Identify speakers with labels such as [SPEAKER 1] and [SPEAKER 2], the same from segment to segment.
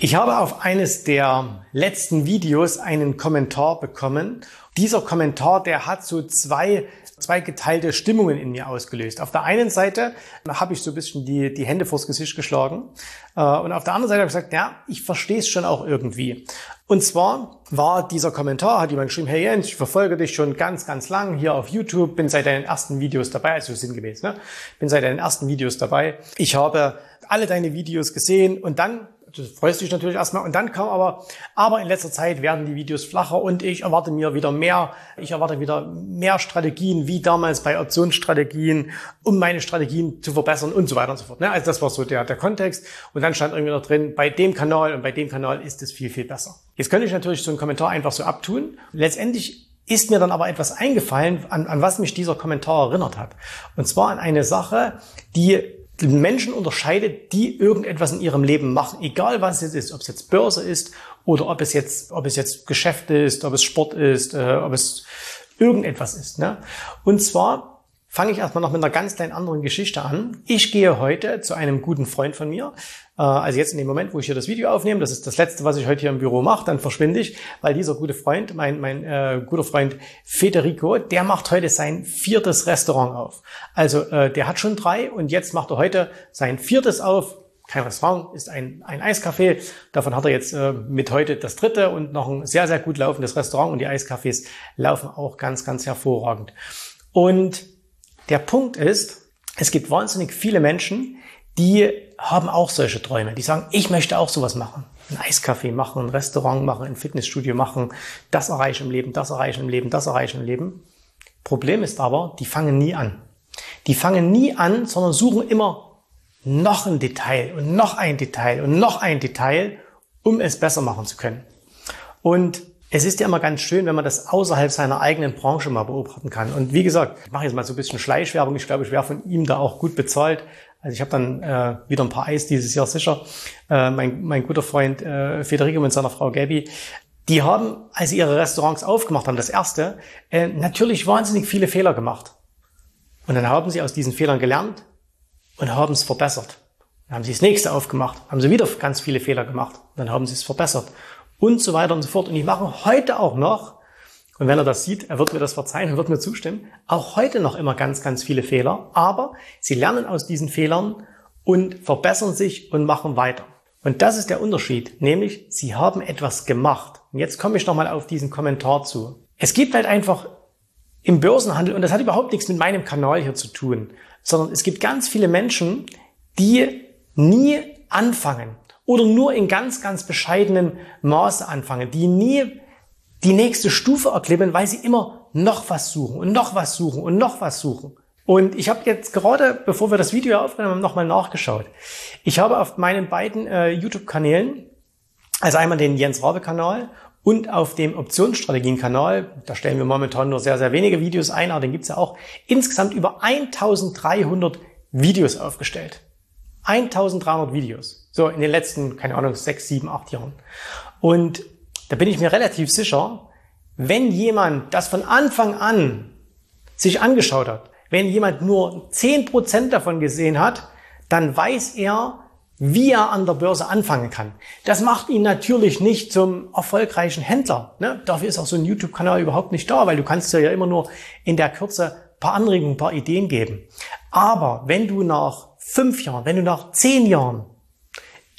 [SPEAKER 1] Ich habe auf eines der letzten Videos einen Kommentar bekommen. Dieser Kommentar, der hat so zwei, zwei geteilte Stimmungen in mir ausgelöst. Auf der einen Seite habe ich so ein bisschen die, die Hände vors Gesicht geschlagen. Äh, und auf der anderen Seite habe ich gesagt, ja, ich verstehe es schon auch irgendwie. Und zwar war dieser Kommentar, hat jemand geschrieben, hey Jens, ich verfolge dich schon ganz, ganz lang hier auf YouTube, bin seit deinen ersten Videos dabei, also sinngemäß, ne? bin seit deinen ersten Videos dabei. Ich habe alle deine Videos gesehen und dann du freust dich natürlich erstmal. Und dann kam aber, aber in letzter Zeit werden die Videos flacher und ich erwarte mir wieder mehr, ich erwarte wieder mehr Strategien, wie damals bei Optionsstrategien, um meine Strategien zu verbessern und so weiter und so fort. Ne? Also das war so der, der Kontext. Und dann stand irgendwie noch drin, bei dem Kanal und bei dem Kanal ist es viel, viel besser. Jetzt könnte ich natürlich so einen Kommentar einfach so abtun. Letztendlich ist mir dann aber etwas eingefallen, an, an was mich dieser Kommentar erinnert hat. Und zwar an eine Sache, die Menschen unterscheidet, die irgendetwas in ihrem Leben machen, egal was es ist, ob es jetzt Börse ist oder ob es jetzt, ob es jetzt Geschäft ist, ob es Sport ist, äh, ob es irgendetwas ist. Ne? Und zwar fange ich erstmal noch mit einer ganz kleinen anderen Geschichte an. Ich gehe heute zu einem guten Freund von mir. Äh, also jetzt in dem Moment, wo ich hier das Video aufnehme, das ist das Letzte, was ich heute hier im Büro mache, dann verschwinde ich, weil dieser gute Freund, mein, mein äh, guter Freund Federico, der macht heute sein viertes Restaurant auf. Also äh, der hat schon drei und jetzt macht er heute sein viertes auf. Kein Restaurant, ist ein, ein Eiscafé. Davon hat er jetzt äh, mit heute das dritte und noch ein sehr, sehr gut laufendes Restaurant und die Eiscafés laufen auch ganz, ganz hervorragend. Und der Punkt ist, es gibt wahnsinnig viele Menschen, die haben auch solche Träume. Die sagen, ich möchte auch sowas machen. Ein Eiscafé machen, ein Restaurant machen, ein Fitnessstudio machen, das erreiche im Leben, das erreiche im Leben, das erreiche im Leben. Problem ist aber, die fangen nie an. Die fangen nie an, sondern suchen immer noch ein Detail und noch ein Detail und noch ein Detail, um es besser machen zu können. Und es ist ja immer ganz schön, wenn man das außerhalb seiner eigenen Branche mal beobachten kann. Und wie gesagt, ich mache jetzt mal so ein bisschen Schleichwerbung. Ich glaube, ich wäre von ihm da auch gut bezahlt. Also ich habe dann äh, wieder ein paar Eis dieses Jahr sicher. Äh, mein, mein guter Freund äh, Federico mit seiner Frau Gabi, die haben, als sie ihre Restaurants aufgemacht haben, das erste, äh, natürlich wahnsinnig viele Fehler gemacht. Und dann haben sie aus diesen Fehlern gelernt und haben es verbessert. Dann haben sie das nächste aufgemacht, haben sie wieder ganz viele Fehler gemacht. Dann haben sie es verbessert und so weiter und so fort. Und die machen heute auch noch, und wenn er das sieht, er wird mir das verzeihen und wird mir zustimmen, auch heute noch immer ganz, ganz viele Fehler, aber sie lernen aus diesen Fehlern und verbessern sich und machen weiter. Und das ist der Unterschied, nämlich sie haben etwas gemacht. Und jetzt komme ich nochmal auf diesen Kommentar zu. Es gibt halt einfach im Börsenhandel, und das hat überhaupt nichts mit meinem Kanal hier zu tun, sondern es gibt ganz viele Menschen, die nie anfangen oder nur in ganz, ganz bescheidenen Maße anfangen, die nie die nächste Stufe erklimmen, weil sie immer noch was suchen und noch was suchen und noch was suchen. Und ich habe jetzt gerade, bevor wir das Video aufgenommen haben, nochmal nachgeschaut. Ich habe auf meinen beiden äh, YouTube-Kanälen, also einmal den Jens Rabe-Kanal und auf dem Optionsstrategien-Kanal, da stellen wir momentan nur sehr, sehr wenige Videos ein, aber den gibt's ja auch, insgesamt über 1300 Videos aufgestellt. 1300 Videos. So in den letzten, keine Ahnung, sechs, sieben, acht Jahren. Und da bin ich mir relativ sicher, wenn jemand das von Anfang an sich angeschaut hat, wenn jemand nur zehn Prozent davon gesehen hat, dann weiß er, wie er an der Börse anfangen kann. Das macht ihn natürlich nicht zum erfolgreichen Händler. Ne? Dafür ist auch so ein YouTube-Kanal überhaupt nicht da, weil du kannst ja immer nur in der Kürze paar Anregungen, paar Ideen geben. Aber wenn du nach fünf Jahren, wenn du nach zehn Jahren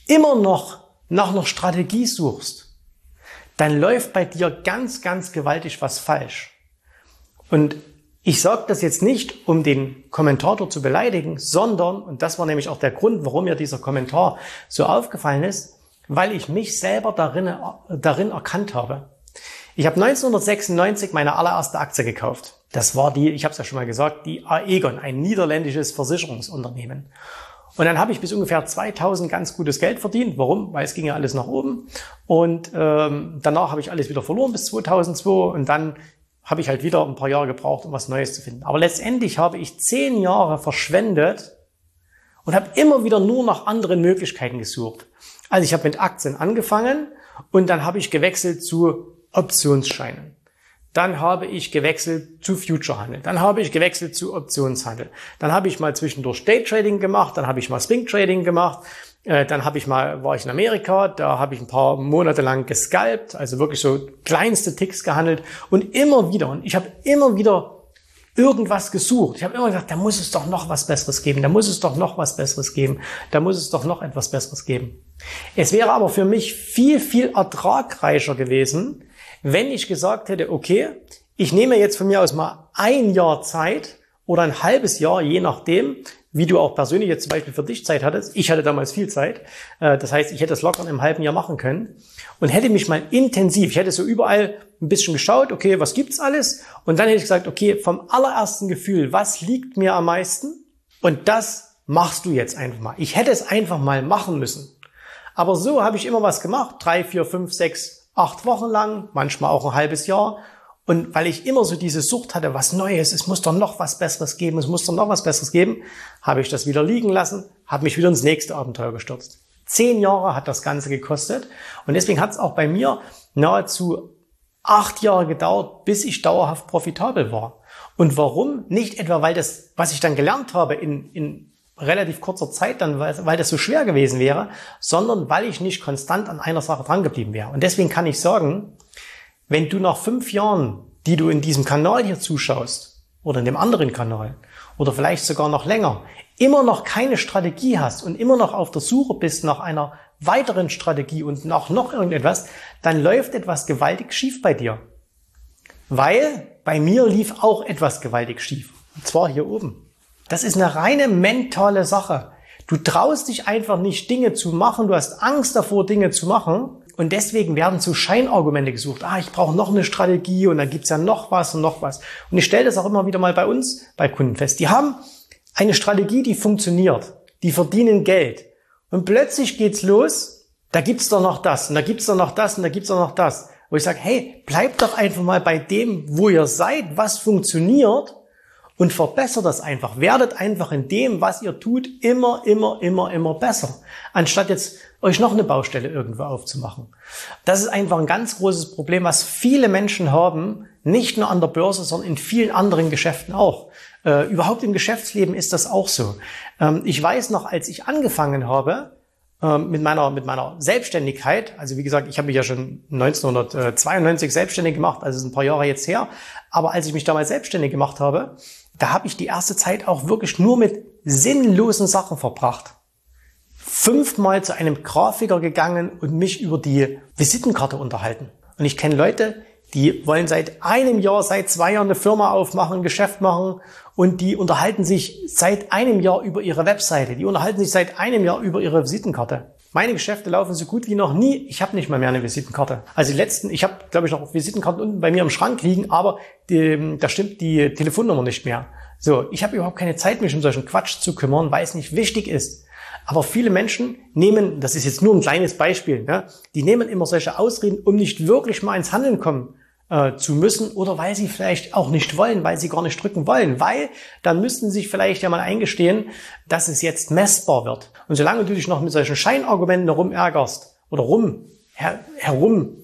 [SPEAKER 1] immer noch nach einer Strategie suchst, dann läuft bei dir ganz, ganz gewaltig was falsch. Und ich sage das jetzt nicht, um den Kommentator zu beleidigen, sondern, und das war nämlich auch der Grund, warum mir dieser Kommentar so aufgefallen ist, weil ich mich selber darin, darin erkannt habe. Ich habe 1996 meine allererste Aktie gekauft. Das war die, ich habe es ja schon mal gesagt, die Aegon, ein niederländisches Versicherungsunternehmen. Und dann habe ich bis ungefähr 2000 ganz gutes Geld verdient. Warum? Weil es ging ja alles nach oben. Und ähm, danach habe ich alles wieder verloren bis 2002. Und dann habe ich halt wieder ein paar Jahre gebraucht, um was Neues zu finden. Aber letztendlich habe ich zehn Jahre verschwendet und habe immer wieder nur nach anderen Möglichkeiten gesucht. Also ich habe mit Aktien angefangen und dann habe ich gewechselt zu Optionsscheinen. Dann habe ich gewechselt zu Futurehandel. Dann habe ich gewechselt zu Optionshandel. Dann habe ich mal zwischendurch Day Trading gemacht. Dann habe ich mal Swing Trading gemacht. Äh, dann habe ich mal, war ich in Amerika. Da habe ich ein paar Monate lang gescalpt. Also wirklich so kleinste Ticks gehandelt. Und immer wieder. Und ich habe immer wieder irgendwas gesucht. Ich habe immer gesagt, da muss es doch noch was Besseres geben. Da muss es doch noch was Besseres geben. Da muss es doch noch etwas Besseres geben. Es wäre aber für mich viel, viel ertragreicher gewesen, wenn ich gesagt hätte, okay, ich nehme jetzt von mir aus mal ein Jahr Zeit oder ein halbes Jahr, je nachdem, wie du auch persönlich jetzt zum Beispiel für dich Zeit hattest. Ich hatte damals viel Zeit. Äh, das heißt, ich hätte das locker in einem halben Jahr machen können und hätte mich mal intensiv, ich hätte so überall ein bisschen geschaut, okay, was gibt's alles? Und dann hätte ich gesagt, okay, vom allerersten Gefühl, was liegt mir am meisten? Und das machst du jetzt einfach mal. Ich hätte es einfach mal machen müssen. Aber so habe ich immer was gemacht. Drei, vier, fünf, sechs acht Wochen lang, manchmal auch ein halbes Jahr. Und weil ich immer so diese Sucht hatte, was Neues, es muss doch noch was Besseres geben, es muss doch noch was Besseres geben, habe ich das wieder liegen lassen, habe mich wieder ins nächste Abenteuer gestürzt. Zehn Jahre hat das Ganze gekostet und deswegen hat es auch bei mir nahezu acht Jahre gedauert, bis ich dauerhaft profitabel war. Und warum? Nicht etwa, weil das, was ich dann gelernt habe in, in relativ kurzer Zeit dann, weil, das so schwer gewesen wäre, sondern weil ich nicht konstant an einer Sache dran geblieben wäre. Und deswegen kann ich sagen, wenn du nach fünf Jahren, die du in diesem Kanal hier zuschaust, oder in dem anderen Kanal, oder vielleicht sogar noch länger, immer noch keine Strategie hast und immer noch auf der Suche bist nach einer weiteren Strategie und nach noch irgendetwas, dann läuft etwas gewaltig schief bei dir. Weil bei mir lief auch etwas gewaltig schief. Und zwar hier oben. Das ist eine reine mentale Sache. Du traust dich einfach nicht, Dinge zu machen. Du hast Angst davor, Dinge zu machen. Und deswegen werden so Scheinargumente gesucht. Ah, ich brauche noch eine Strategie und dann gibt's ja noch was und noch was. Und ich stelle das auch immer wieder mal bei uns, bei Kunden fest. Die haben eine Strategie, die funktioniert. Die verdienen Geld. Und plötzlich geht's los. Da gibt's doch noch das und da gibt's doch noch das und da gibt's doch noch das. Wo ich sage, hey, bleibt doch einfach mal bei dem, wo ihr seid, was funktioniert und verbessert das einfach. Werdet einfach in dem, was ihr tut, immer, immer, immer, immer besser. Anstatt jetzt euch noch eine Baustelle irgendwo aufzumachen. Das ist einfach ein ganz großes Problem, was viele Menschen haben, nicht nur an der Börse, sondern in vielen anderen Geschäften auch. Äh, überhaupt im Geschäftsleben ist das auch so. Ähm, ich weiß noch, als ich angefangen habe, ähm, mit meiner, mit meiner Selbstständigkeit, also wie gesagt, ich habe mich ja schon 1992 selbstständig gemacht, also ist ein paar Jahre jetzt her, aber als ich mich damals selbstständig gemacht habe, da habe ich die erste Zeit auch wirklich nur mit sinnlosen Sachen verbracht. Fünfmal zu einem Grafiker gegangen und mich über die Visitenkarte unterhalten. Und ich kenne Leute, die wollen seit einem Jahr, seit zwei Jahren eine Firma aufmachen, ein Geschäft machen und die unterhalten sich seit einem Jahr über ihre Webseite. Die unterhalten sich seit einem Jahr über ihre Visitenkarte. Meine Geschäfte laufen so gut wie noch nie. Ich habe nicht mal mehr eine Visitenkarte. Also die letzten, ich habe, glaube ich, noch Visitenkarten unten bei mir im Schrank liegen, aber die, da stimmt die Telefonnummer nicht mehr. So, ich habe überhaupt keine Zeit, mich um solchen Quatsch zu kümmern, weil es nicht wichtig ist. Aber viele Menschen nehmen, das ist jetzt nur ein kleines Beispiel, ne, die nehmen immer solche Ausreden, um nicht wirklich mal ins Handeln kommen äh, zu müssen oder weil sie vielleicht auch nicht wollen, weil sie gar nicht drücken wollen, weil dann müssten sie sich vielleicht ja mal eingestehen, dass es jetzt messbar wird. Und solange du dich noch mit solchen Scheinargumenten herumärgerst oder rum, her, herum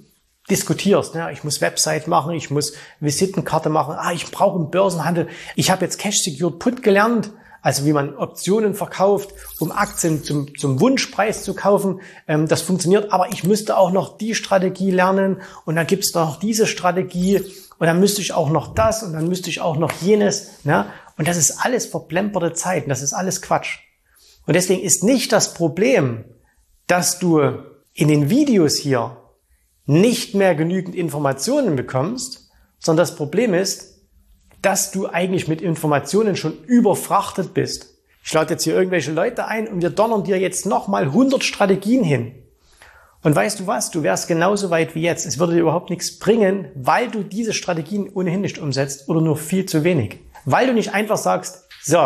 [SPEAKER 1] diskutierst, ne? ich muss Website machen, ich muss Visitenkarte machen, ah, ich brauche einen Börsenhandel, ich habe jetzt Cash Secured Put gelernt, also wie man Optionen verkauft, um Aktien zum, zum Wunschpreis zu kaufen. Ähm, das funktioniert, aber ich müsste auch noch die Strategie lernen und dann gibt's noch diese Strategie und dann müsste ich auch noch das und dann müsste ich auch noch jenes. Ne? Und das ist alles verplemperte Zeit, das ist alles Quatsch. Und deswegen ist nicht das Problem, dass du in den Videos hier nicht mehr genügend Informationen bekommst, sondern das Problem ist, dass du eigentlich mit Informationen schon überfrachtet bist. Ich lade jetzt hier irgendwelche Leute ein und wir donnern dir jetzt nochmal 100 Strategien hin. Und weißt du was? Du wärst genauso weit wie jetzt. Es würde dir überhaupt nichts bringen, weil du diese Strategien ohnehin nicht umsetzt oder nur viel zu wenig. Weil du nicht einfach sagst, so,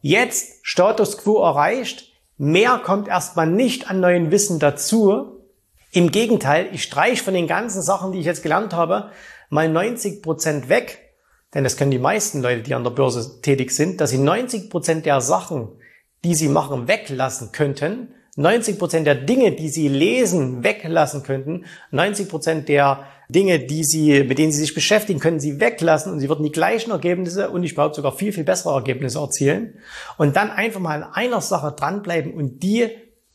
[SPEAKER 1] jetzt Status quo erreicht, mehr kommt erstmal nicht an neuen Wissen dazu. Im Gegenteil, ich streiche von den ganzen Sachen, die ich jetzt gelernt habe, mal 90 Prozent weg. Denn das können die meisten Leute, die an der Börse tätig sind, dass sie 90 Prozent der Sachen, die sie machen, weglassen könnten 90 Prozent der Dinge, die Sie lesen, weglassen könnten. 90 Prozent der Dinge, die Sie, mit denen Sie sich beschäftigen, können Sie weglassen und Sie würden die gleichen Ergebnisse und ich behaupte sogar viel, viel bessere Ergebnisse erzielen. Und dann einfach mal an einer Sache dranbleiben und die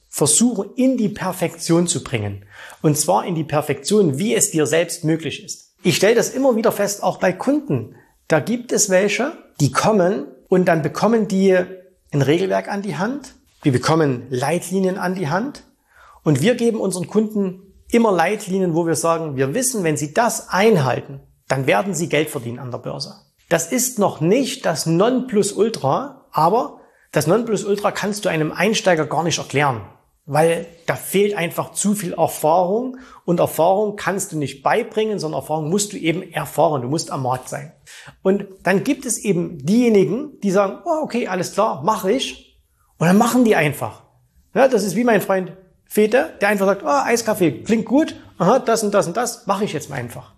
[SPEAKER 1] versuchen in die Perfektion zu bringen. Und zwar in die Perfektion, wie es dir selbst möglich ist. Ich stelle das immer wieder fest, auch bei Kunden. Da gibt es welche, die kommen und dann bekommen die ein Regelwerk an die Hand wir bekommen Leitlinien an die Hand und wir geben unseren Kunden immer Leitlinien, wo wir sagen, wir wissen, wenn sie das einhalten, dann werden sie Geld verdienen an der Börse. Das ist noch nicht das Nonplusultra, aber das Nonplusultra kannst du einem Einsteiger gar nicht erklären, weil da fehlt einfach zu viel Erfahrung und Erfahrung kannst du nicht beibringen, sondern Erfahrung musst du eben erfahren, du musst am Markt sein. Und dann gibt es eben diejenigen, die sagen, oh, okay, alles klar, mache ich, und dann machen die einfach. Ja, das ist wie mein Freund Väter, der einfach sagt, oh, Eiskaffee, klingt gut, aha, das und das und das, mache ich jetzt mal einfach.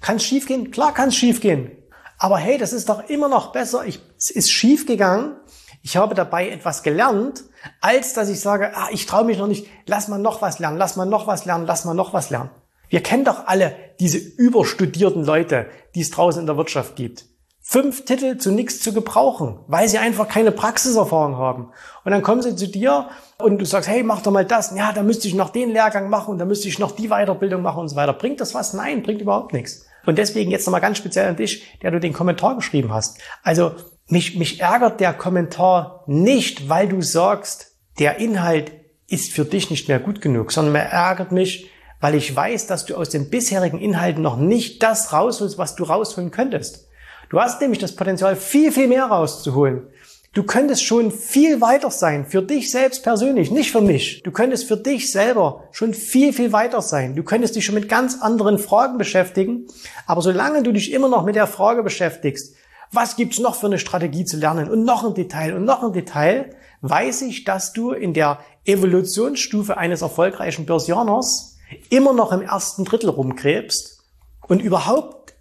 [SPEAKER 1] Kann es schief gehen? Klar kann es schief gehen. Aber hey, das ist doch immer noch besser. Ich, es ist schief gegangen. Ich habe dabei etwas gelernt, als dass ich sage, ah, ich traue mich noch nicht, lass mal noch was lernen, lass mal noch was lernen, lass mal noch was lernen. Wir kennen doch alle diese überstudierten Leute, die es draußen in der Wirtschaft gibt fünf Titel zu nichts zu gebrauchen, weil sie einfach keine Praxiserfahrung haben. Und dann kommen sie zu dir und du sagst, hey, mach doch mal das. Ja, da müsste ich noch den Lehrgang machen da müsste ich noch die Weiterbildung machen und so weiter. Bringt das was? Nein, bringt überhaupt nichts. Und deswegen jetzt nochmal ganz speziell an dich, der du den Kommentar geschrieben hast. Also mich, mich ärgert der Kommentar nicht, weil du sagst, der Inhalt ist für dich nicht mehr gut genug, sondern er ärgert mich, weil ich weiß, dass du aus den bisherigen Inhalten noch nicht das rausholst, was du rausholen könntest. Du hast nämlich das Potenzial, viel, viel mehr rauszuholen. Du könntest schon viel weiter sein, für dich selbst persönlich, nicht für mich. Du könntest für dich selber schon viel, viel weiter sein. Du könntest dich schon mit ganz anderen Fragen beschäftigen. Aber solange du dich immer noch mit der Frage beschäftigst, was gibt's noch für eine Strategie zu lernen und noch ein Detail und noch ein Detail, weiß ich, dass du in der Evolutionsstufe eines erfolgreichen Börsianers immer noch im ersten Drittel rumkrebst und überhaupt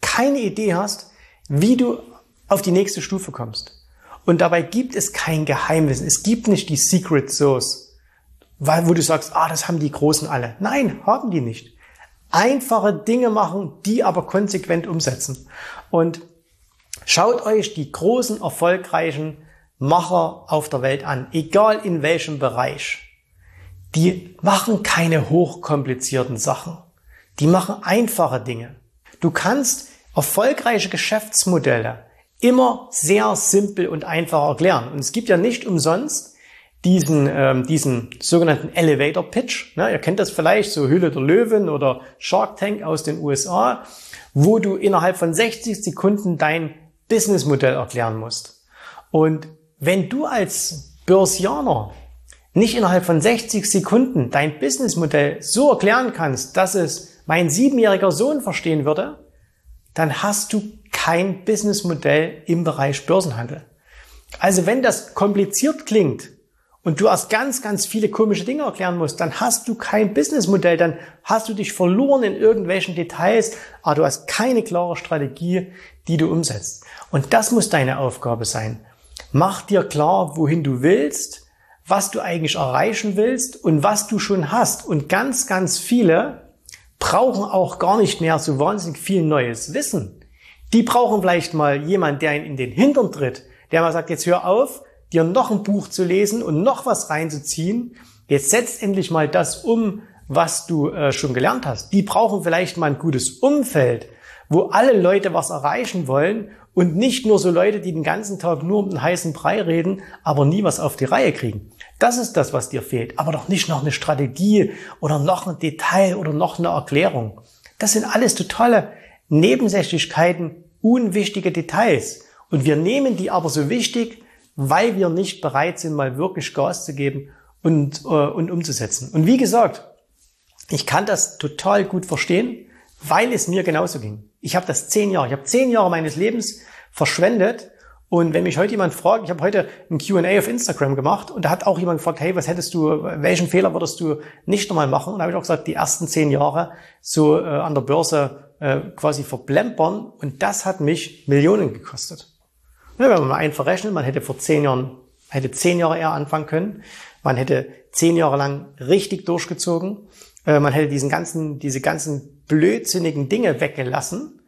[SPEAKER 1] keine Idee hast, wie du auf die nächste Stufe kommst. Und dabei gibt es kein Geheimwissen. Es gibt nicht die Secret Source, weil, wo du sagst, ah, das haben die Großen alle. Nein, haben die nicht. Einfache Dinge machen, die aber konsequent umsetzen. Und schaut euch die großen, erfolgreichen Macher auf der Welt an, egal in welchem Bereich. Die machen keine hochkomplizierten Sachen. Die machen einfache Dinge. Du kannst erfolgreiche Geschäftsmodelle immer sehr simpel und einfach erklären. Und es gibt ja nicht umsonst diesen, ähm, diesen sogenannten Elevator Pitch. Ne? Ihr kennt das vielleicht, so Hülle der Löwen oder Shark Tank aus den USA, wo du innerhalb von 60 Sekunden dein Businessmodell erklären musst. Und wenn du als Börsianer nicht innerhalb von 60 Sekunden dein Businessmodell so erklären kannst, dass es mein siebenjähriger Sohn verstehen würde, dann hast du kein Businessmodell im Bereich Börsenhandel. Also wenn das kompliziert klingt und du erst ganz, ganz viele komische Dinge erklären musst, dann hast du kein Businessmodell, dann hast du dich verloren in irgendwelchen Details, aber du hast keine klare Strategie, die du umsetzt. Und das muss deine Aufgabe sein. Mach dir klar, wohin du willst, was du eigentlich erreichen willst und was du schon hast. Und ganz, ganz viele brauchen auch gar nicht mehr so wahnsinnig viel neues Wissen. Die brauchen vielleicht mal jemand, der ihnen in den Hintern tritt, der mal sagt, jetzt hör auf, dir noch ein Buch zu lesen und noch was reinzuziehen. Jetzt setz endlich mal das um, was du äh, schon gelernt hast. Die brauchen vielleicht mal ein gutes Umfeld, wo alle Leute was erreichen wollen Und nicht nur so Leute, die den ganzen Tag nur um den heißen Brei reden, aber nie was auf die Reihe kriegen. Das ist das, was dir fehlt. Aber doch nicht noch eine Strategie oder noch ein Detail oder noch eine Erklärung. Das sind alles totale Nebensächlichkeiten, unwichtige Details. Und wir nehmen die aber so wichtig, weil wir nicht bereit sind, mal wirklich Gas zu geben und, äh, und umzusetzen. Und wie gesagt, ich kann das total gut verstehen, weil es mir genauso ging. Ich habe das zehn Jahre, ich habe zehn Jahre meines Lebens verschwendet. Und wenn mich heute jemand fragt, ich habe heute ein Q&A auf Instagram gemacht und da hat auch jemand gefragt, hey, was hättest du, welchen Fehler würdest du nicht nochmal machen? Und da habe ich auch gesagt, die ersten zehn Jahre so äh, an der Börse äh, quasi verplempern und das hat mich Millionen gekostet. Ja, wenn man mal einfach rechnet, man hätte vor zehn Jahren, hätte zehn Jahre eher anfangen können, man hätte zehn Jahre lang richtig durchgezogen, äh, man hätte diesen ganzen, diese ganzen blödsinnigen Dinge weggelassen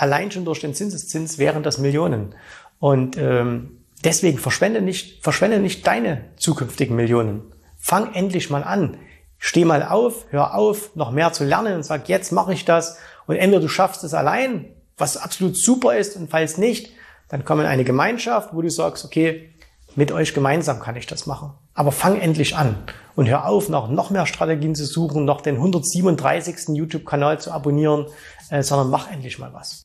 [SPEAKER 1] Allein schon durch den Zinseszins wären das Millionen. Und ähm, deswegen verschwende nicht, verschwende nicht deine zukünftigen Millionen. Fang endlich mal an. Steh mal auf, hör auf, noch mehr zu lernen und sag, jetzt mache ich das. Und entweder du schaffst es allein, was absolut super ist, und falls nicht, dann komm in eine Gemeinschaft, wo du sagst, okay, mit euch gemeinsam kann ich das machen. Aber fang endlich an und hör auf, noch, noch mehr Strategien zu suchen, noch den 137. YouTube-Kanal zu abonnieren, äh, sondern mach endlich mal was.